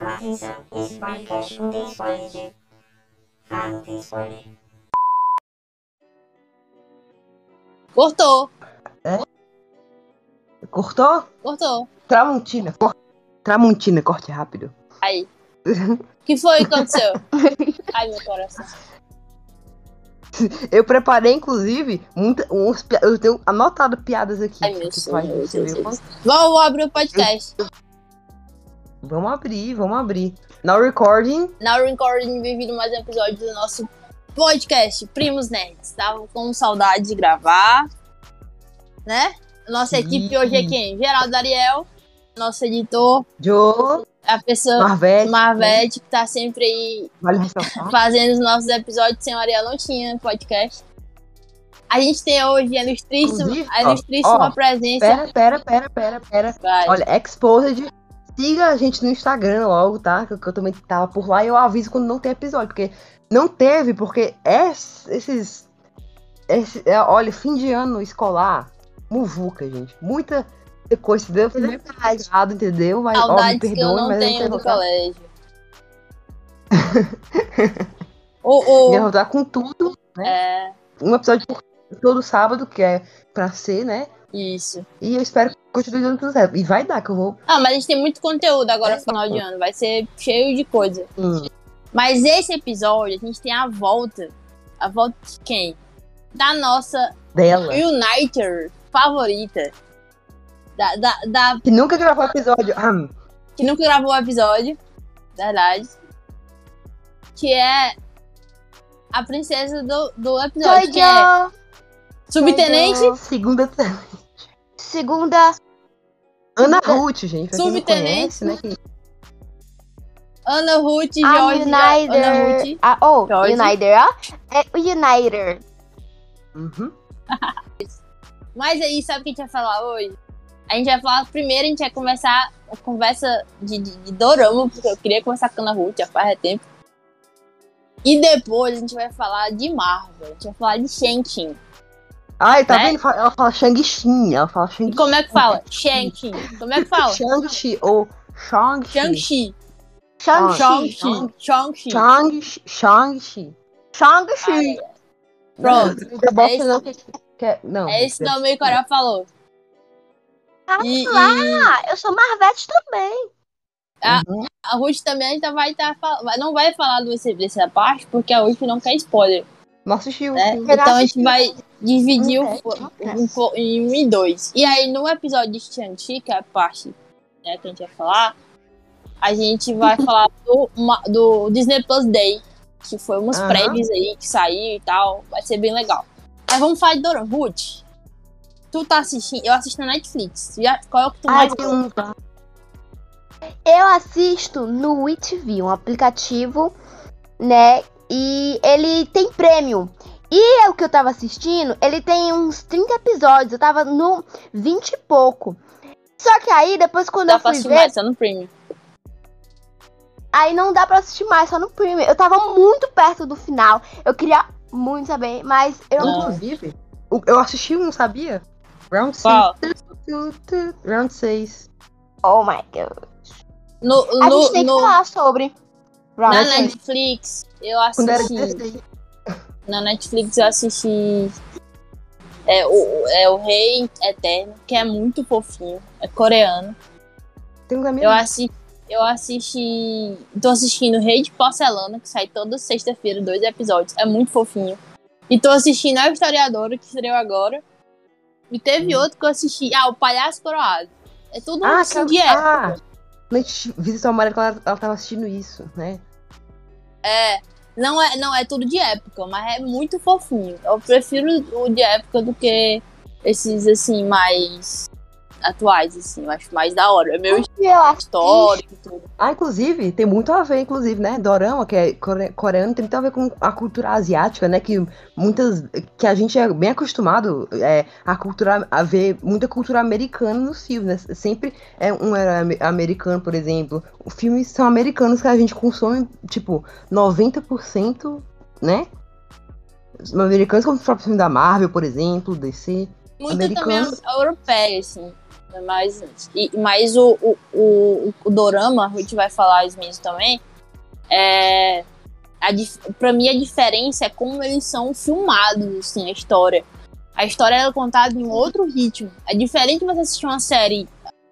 Atenção, esse podcast não tem spoiler de... Ah, não tem spoiler. Cortou, Cortou? cortou. Tramontina. Cor... Tramontina, corte rápido. Aí. O que foi que aconteceu? Ai, meu coração. Eu preparei, inclusive, muita, uns, eu tenho anotado piadas aqui. Ai, meu Deus. Vamos abrir o podcast. Vamos abrir, vamos abrir. Now recording. Now recording, bem-vindo mais um episódio do nosso podcast Primos Nerds. Tava com saudade de gravar, né? Nossa equipe hoje é quem? Geraldo Ariel, nosso editor, Joe, a pessoa Marvete. Marvete, que tá sempre aí Vale fazendo os nossos episódios. Sem o Ariel não tinha podcast. A gente tem hoje a ilustríssima, a ilustríssima ó, presença. Pera, pera, pera, pera, pera. Vai. Olha, Exposed. Siga a gente no Instagram logo, tá? Que eu, eu também tava por lá e eu aviso quando não tem episódio. Porque não teve, porque es- esses. esse- é, olha, fim de ano escolar, muvuca, gente. Muita coisa. Se deu fazer errado, entendeu? Mas, ó, me Saudades que eu perdoe, não mas eu tenho quero do colégio. o, o, quero voltar com tudo. é, Um episódio por todo sábado, que é pra ser, né? isso. E eu espero que continue dando tudo certo. E vai dar, que eu vou. Ah, mas a gente tem muito conteúdo agora É, no final de ano. Vai ser cheio de coisa. Hum, Mas esse episódio, a gente tem a volta. A volta de quem? Da nossa dela. Uniter favorita. Da, da, da- Que nunca gravou episódio. Ah, que nunca gravou o episódio. Verdade. Que é a princesa do, do episódio. Que é subtenente. eu. segunda. Segunda. Ana Ruth, gente. Subtenente. conhece, né? que- Ana Ruth, A Jorge. Ana United. Ruth. Ah, oh, Jorge. United, ó. É o United. Uhum. Mas aí, sabe o que a gente vai falar hoje? A gente vai falar primeiro, a gente vai conversar a conversa de, de, de Dorama, porque eu queria conversar com a Ana Ruth já faz tempo. E depois a gente vai falar de Marvel, a gente vai falar de Shang-Chi. Ai, tá né? vendo? Ela fala Shang-Chi. Ela fala Shang-Chi. Como é que fala? Shang-Chi. Como é que fala? Shang-Chi ou Shang-Chi. Shang-Chi. Shang-Chi. Shang-Chi. Shang-Chi. Shang-Chi. Pronto. É esse nome é que o Coral falou. Ah, e, lá, e... eu sou Marvete também. A, uhum. a Ruth também ainda vai estar. Tá, não vai falar desse, dessa parte, porque a Ruth não quer spoiler. Não assistiu. sim. Então a gente vai dividir Não quer. um em um e dois. E aí, no episódio de Shang-Chi, que é a parte né, que a gente vai falar, a gente vai falar do, uma- do Disney Plus Day, que foi umas Aham. prévias aí que saiu e tal. Vai ser bem legal. Mas vamos falar de Dora. Ruth, tu tá assistindo? Eu assisto na Netflix. Já, qual é o que tu Ai, mais? Eu assisto no WeTV, um aplicativo, né? E ele tem prêmio. E o que eu tava assistindo, ele tem uns 30 episódios. Eu tava no 20 e pouco. Só que aí, depois quando dá eu pra fui assistir ver, mais? Tá no Premium. aí não dá pra assistir mais, só no Premium. Eu tava muito perto do final. Eu queria muito saber, mas eu Não. Inclusive, eu assisti um, sabia? Round 6. Qual? Round 6. Oh my god. No, A no, gente tem que no- falar sobre. Na Netflix. Netflix, eu assisti. 16. Na Netflix eu assisti é, o, é o Rei Eterno, que é muito fofinho, é coreano. Eu assisti, eu assisti, tô assistindo Rei de Porcelana, que sai toda sexta-feira, dois episódios, é muito fofinho. E tô assistindo A Historiadora, que estreou agora. E teve outro que eu assisti, ah, o Palhaço Coroado. É tudo Ah, assim, aquela- de época. ah, Gente, Visita ela, ela tava assistindo isso, né? É, não é, não é tudo de época, mas é muito fofinho. Eu prefiro o de época do que esses assim mais atuais assim, eu acho mais da hora. É meu Eu histórico e tudo. Ah, inclusive, tem muito a ver, inclusive, né? Dorama, que é core- coreano, tem muito a ver com a cultura asiática, né? Que muitas. que a gente é bem acostumado é, a cultura a ver muita cultura americana nos filmes, né? Sempre é um herói ame- americano, por exemplo. Os filmes são americanos que a gente consome, tipo, 90%, né? Os americanos, como o próprio filme da Marvel, por exemplo, DC. Muito Americano. também europeia, assim. Mas, e, mas o, o, o, o dorama, a gente vai falar isso também, é, a, pra mim a diferença é como eles são filmados, assim, a história. A história é contada em outro ritmo. É diferente de você assistir uma série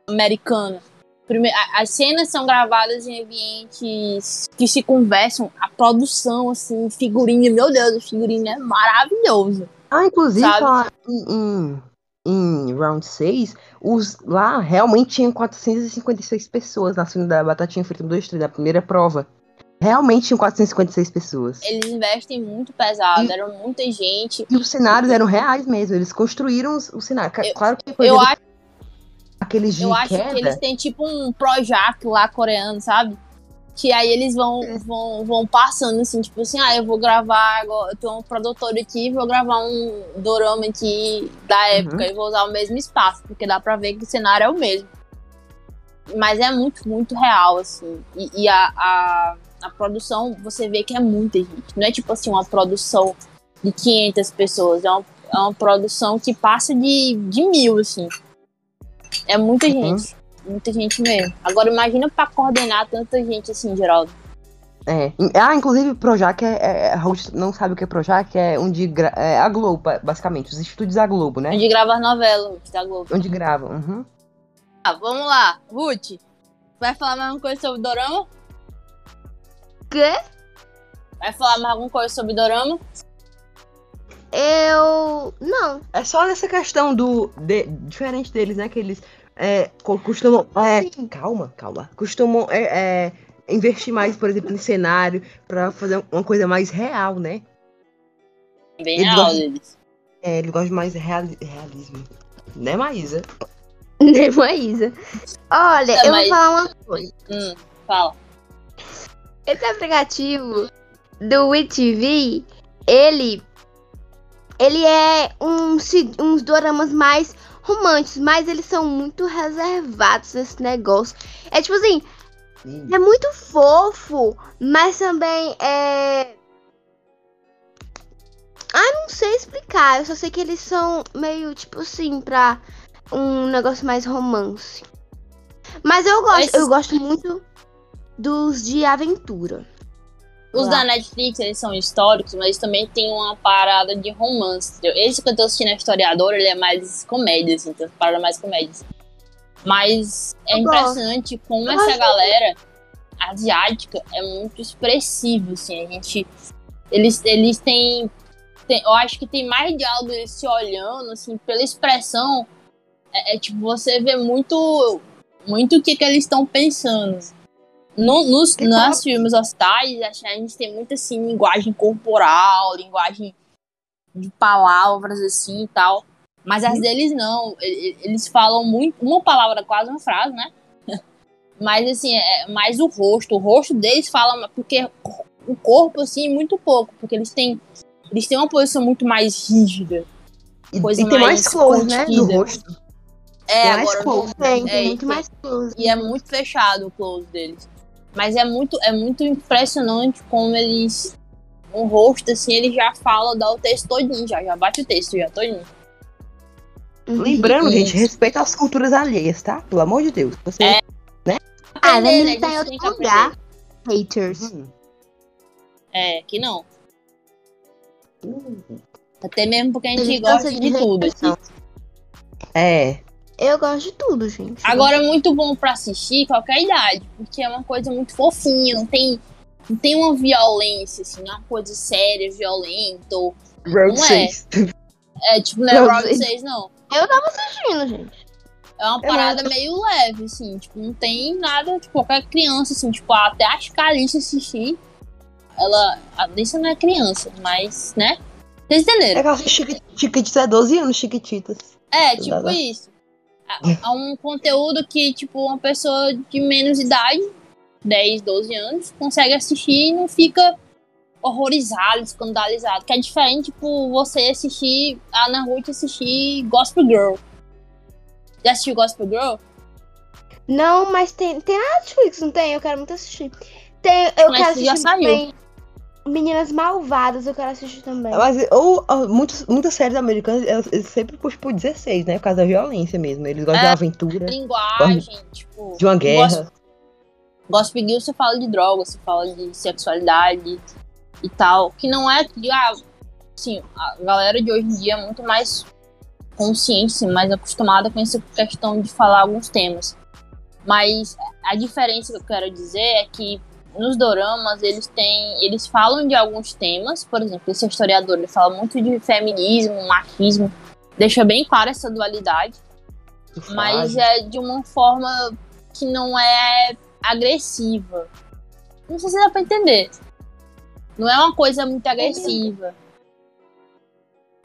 americana. Prime- a- As cenas são gravadas em ambientes que se conversam. A produção, assim, figurinha, meu Deus, o figurino é maravilhoso. Ah, inclusive, falar em, em, Round 6, os, lá realmente tinham 456 pessoas na cena da Batatinha Frita 1, 2, 3, da primeira prova. Realmente tinham 456 pessoas. Eles investem muito pesado, era muita gente. E os cenários eram reais mesmo, eles construíram cenários. Ca- Eu- claro que, por Eu acho, aqueles de eu acho queda, que eles têm tipo um Projac lá coreano, sabe? Que aí eles vão, vão, vão passando assim, tipo assim, ah, eu vou gravar agora, eu tenho um produtor aqui, vou gravar um dorama aqui da época e vou usar o mesmo espaço, porque dá pra ver que o cenário é o mesmo. Mas é muito, muito real, assim. E, e a, a, a produção, você vê que é muita gente. Não é tipo assim, uma produção de 500 pessoas. É uma, é uma produção que passa de, de mil, assim. É muita Uhum. gente. Muita gente mesmo. Agora imagina pra coordenar tanta gente assim, Geraldo. É. Ah, inclusive, Projac é, é. A Ruth não sabe o que é Projac, é onde. gra- É a Globo, ba- basicamente, os estúdios da Globo, né? Onde grava as novelas, Ruth, da Globo. Onde gravam. Uhum. Ah, vamos lá. Ruth, vai falar mais alguma coisa sobre Dorama? Quê? Vai falar mais alguma coisa sobre Dorama? Eu. Não. É só nessa questão do. de- diferente deles, né? Que eles é, co- costumam. É, Sim. calma, calma. Costumam é, é, investir mais, por exemplo, em cenário, pra fazer uma coisa mais real, né? Bem Eles real gostam- deles. É, ele gosta de mais reali- realismo. Né, Maísa? Nem Maísa. Olha, É, eu mas- vou falar uma coisa. Hum, fala. Esse aplicativo do WeTV, ele. Ele é um, uns doramas mais românticos, mas eles são muito reservados nesse negócio. É tipo assim, é muito fofo, mas também é. Ah, não sei explicar. Eu só sei que eles são meio tipo assim, pra um negócio mais romance. Mas eu gosto, eu gosto muito dos de aventura. Os Lá. da Netflix, eles são históricos, mas também tem uma parada de romance. entendeu? Esse que eu tô assistindo, a Historiador, ele é mais comédia, assim, tem uma parada mais comédia. assim. Mas é Eu impressionante como Eu essa galera asiática é muito expressiva, assim. A gente... Eles, eles têm, Eu acho que tem mais diálogo eles se olhando, assim, pela expressão. É, é tipo, você vê muito... Muito o que, que eles estão pensando. No, nos E filmes hostais, a gente tem muito assim, linguagem corporal, linguagem de palavras assim e tal. Mas as deles não. Eles falam muito, uma palavra, quase uma frase, né? Mas assim, é mais o rosto. O rosto deles fala, porque o corpo, assim, muito pouco. Porque eles têm. Eles têm uma posição muito mais rígida. E, Coisa e tem mais mais close, né? Do contida. rosto. É, Tem mais agora close. Tem, tem É, muito mais close. E é muito fechado o close deles. Mas é muito, é muito impressionante como eles. Um rosto, assim, ele já fala, dá o texto todinho, já, já bate o texto já todinho. Uhum. Lembrando, gente, Isso. respeita as culturas alheias, tá? Pelo amor de Deus. Você... É. Ah, Aprender, mas né? ele tá em outro lugar. Haters. Hum. É, que não. Até mesmo porque a gente Ele gosta gosta de, de tudo. repressão. É. Eu gosto de tudo, gente. Agora é muito bom pra assistir qualquer idade, porque é uma coisa muito fofinha, não tem, não tem uma violência, assim, uma coisa séria, violenta. Ou, Round Não é. 6. é tipo, não é Não, Round gente. 6, não. Eu tava assistindo, gente. É uma Eu parada meio leve, assim, tipo, não tem nada, tipo, qualquer criança, assim, tipo, até acho que a Alice assistir, ela, a Alice não é criança, mas, né? Vocês É entenderam? aquela chiqui- chiquititas, é 12 anos, chiquititas. É, tipo Nada. isso. É é um conteúdo que, tipo, uma pessoa de menos idade, 10, 12 anos, consegue assistir e não fica horrorizado, escandalizado. Que é diferente, tipo, você assistir, a Ana Ruth assistir Gospel Girl. Já assistiu Gospel Girl? Não, mas tem, tem na Netflix, não tem? Eu quero muito assistir. Tem, eu Netflix quero assistir já saiu. também Meninas Malvadas, eu quero assistir também. Mas, ou, ó, muitas, muitas séries americanas, elas, eles sempre puxam por 16, né? Por causa da violência mesmo. Eles gostam de É. aventura, Linguagem, tipo. de uma guerra. Gossip Girl você fala de droga, você fala de sexualidade e tal. Que não é que, ah, assim, a galera de hoje em dia é muito mais consciente, assim, mais acostumada com essa questão de falar alguns temas. Mas a diferença que eu quero dizer é que nos doramas eles têm. Eles falam de alguns temas, por exemplo, esse historiador ele fala muito de feminismo, machismo, deixa bem clara essa dualidade mas é de uma forma que não é agressiva. Não sei se dá pra entender. Não é uma coisa muito agressiva.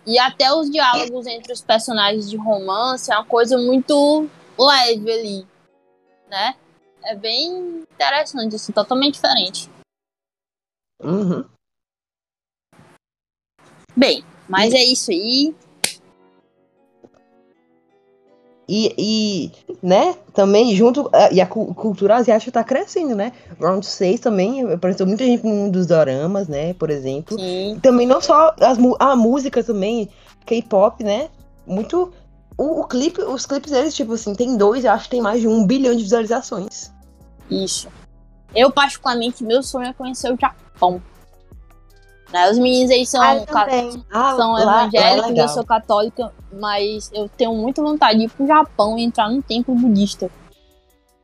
E até os diálogos entre os personagens de romance é uma coisa muito leve ali, né? É bem interessante, assim, totalmente diferente. Uhum. Bem, mas é isso aí. E, e, né, também junto. eh, E a cu- cultura asiática tá crescendo, né? Round 6 também apareceu muita gente no mundo dos doramas, né? Por exemplo. Sim. E também não só as, a música também, K-pop, né? Muito. O, o clipe, os clipes deles, tipo assim, tem dois, eu acho que tem mais de um bilhão de visualizações. Isso. Eu, particularmente, meu sonho é conhecer o Japão. Né? Os meninos aí são, Ah, eu ca-. Ah, são lá- lá é evangélicos, eu legal. sou católica, mas eu tenho muita vontade de ir pro Japão e entrar num templo budista.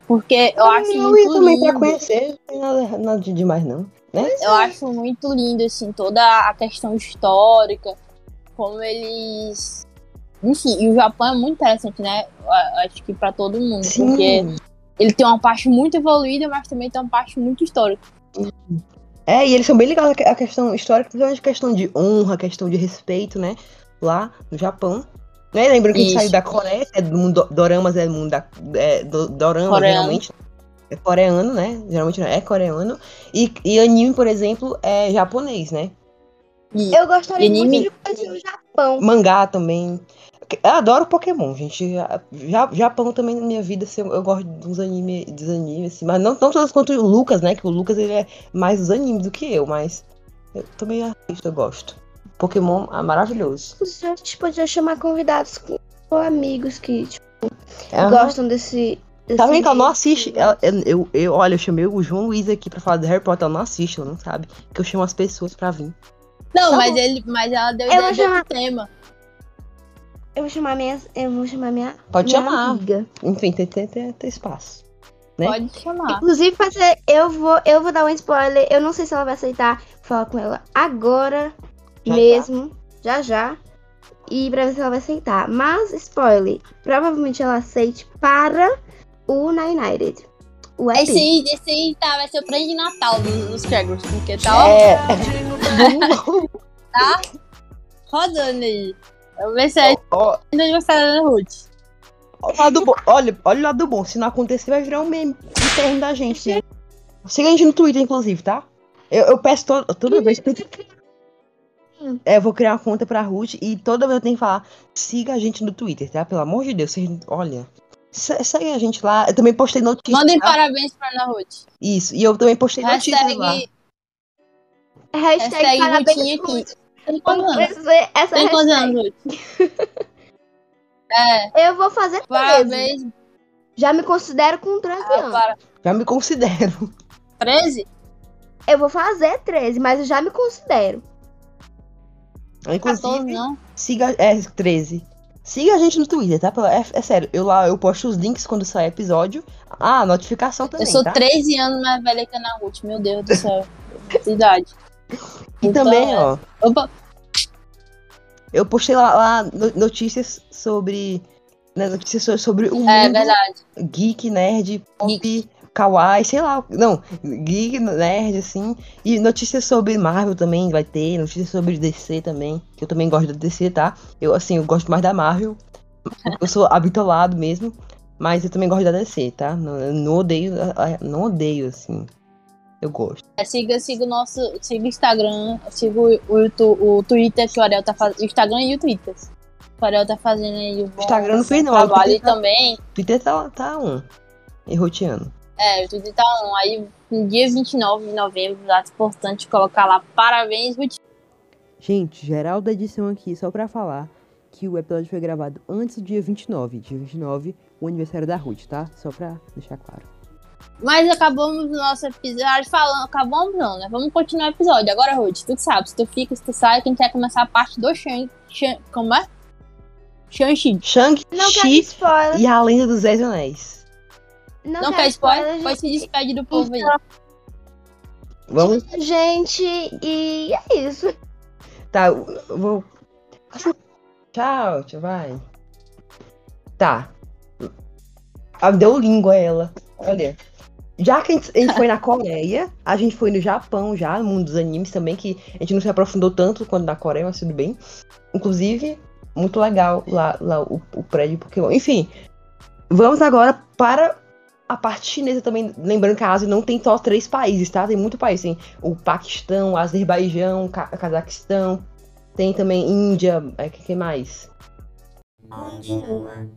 Porque eu acho eu ia muito também pra lindo. conhecer, não tem nada, nada de demais, não. Né? Eu acho muito lindo, assim, toda a questão histórica, como eles. Enfim, e o Japão é muito interessante, né? Eu Acho que pra todo mundo, porque ele tem uma parte muito evoluída, mas também tem uma parte muito histórica. É, e eles são bem ligados à questão histórica, principalmente a questão de honra, questão de respeito, né? Lá no Japão. Né? Lembra que a gente saiu da Coreia, é do mundo, doramas é do mundo da. É, do, dorama, Coreano. geralmente. É coreano, né? Geralmente é coreano. E, e anime, por exemplo, é japonês, né? E Eu gostaria anime? muito de conhecer o Japão. Mangá também. Eu adoro Pokémon, gente. Já, Japão também na minha vida, assim, eu, gosto dos animes, dos animes, assim, mas não, não todos quanto o Lucas, né? Que o Lucas ele é mais dos animes do que eu, mas eu também assisto, eu gosto. Pokémon é maravilhoso. A gente podia chamar convidados com com amigos que tipo, Aham. gostam desse. desse Tá vendo que ela não assiste? Ela- eu, eu, olha, eu chamei o João Luiz aqui pra falar do Harry Potter, ela não assiste, ela não sabe. Que eu chamo as pessoas pra vir. Não, Tá mas, bom. ele, mas ela deu Eu ideia outro tema. Eu vou chamar minha. Eu vou chamar minha. Pode minha chamar. Amiga. Enfim, tem, tem, tem, tem espaço. Né? Pode chamar. Inclusive, fazer, eu vou, eu vou dar um spoiler. Eu não sei se ela vai aceitar falar com ela agora Já, mesmo, já já. E pra ver se ela vai aceitar. Mas, spoiler, provavelmente ela aceite para o Na United. O EP. Esse aí, esse aí tá, vai ser o prêmio de Natal dos, dos Cheggers, porque tá, ó, É. tá rodando aí. Vamos ver se é Ó, do aniversário da Ruth. Olha o lado bom. Olha, olha o lado bom. Se não acontecer, vai virar um meme interno da gente. Siga a gente no Twitter, inclusive, tá? Eu, eu peço to toda vez. É, eu vou criar uma conta pra Ruth e toda vez eu tenho que falar: siga a gente no Twitter, tá? Pelo amor de Deus. Vocês, olha. se- Segue a gente lá. Eu também postei notícias. Mandem tá? parabéns pra Ana Ruth. Isso. E eu também postei notícias lá. Hashtag, Hashtag, hashtag parabéns. Ruth. Tem quantos anos? Essa- Essa Tem quantos anos? É, Eu vou fazer 13. parabéns. Já me considero com 13 Ah, anos. para. Já me considero. 13? Eu vou fazer 13, mas eu já me considero. 14 Inclusive, não? siga. É, 13. Siga a gente no Twitter, tá? É, é sério, eu lá eu posto os links quando sai episódio. Ah, notificação também. Eu sou tá? 13 anos mais velha que a Ana Ruth, meu Deus do céu. Que idade. E Então, também, é. ó. Opa, Eu postei lá, lá no- notícias sobre. Né, notícias so- sobre o mundo é verdade. geek, nerd, pop, kawaii, sei lá. Não, geek, nerd, assim. E notícias sobre Marvel também vai ter, notícias sobre DC também. Que eu também gosto da DC, tá? Eu, assim, eu gosto mais da Marvel. Eu sou habitolado mesmo. Mas eu também gosto da DC, tá? Não, eu não odeio, não odeio, assim. Eu gosto. É, siga, siga o nosso. Siga o Instagram, siga o, o, o Twitter que o Ariel tá fazendo. O Instagram e o Twitter. O Ariel tá fazendo aí o bom Instagram não fez, não, trabalho o e Twitter tá- também. Twitter tá, tá um. Erroteando. É, o Twitter tá um. Aí no dia 29 de novembro. Data importante colocar lá. Parabéns, Ruth. Gente, geral da edição aqui, só pra falar que o episódio foi gravado antes do dia 29. Dia 29, o aniversário da Ruth, tá? Só pra deixar claro. Mas acabamos o nosso episódio falando. Acabamos não, né? Vamos continuar o episódio. Agora, Ruth, tu sabe, se tu fica, se tu sai, quem quer começar a parte do Shang. Shang como é? Shang-Chi. Não Shang-Chi spoiler. e a Lenda dos Dez Anéis. Não, quer spoiler? gente. Pois se despede do povo aí. Vamos? Gente, e é isso. Tá, eu vou. Tchau, tchau, vai. Tá. Ah, deu língua ela. Olha. Já que a gente, a gente foi na Coreia, a gente foi no Japão já, no mundo dos animes também, que a gente não se aprofundou tanto quanto na Coreia, mas tudo bem. Inclusive, muito legal lá, lá o, o prédio Pokémon. Enfim, vamos agora para a parte chinesa também. Lembrando que a Ásia não tem só três países, tá? Tem muito país. Tem o Paquistão, Azerbaijão, Ca Cazaquistão. Tem também Índia. É, que, que mais? Continua.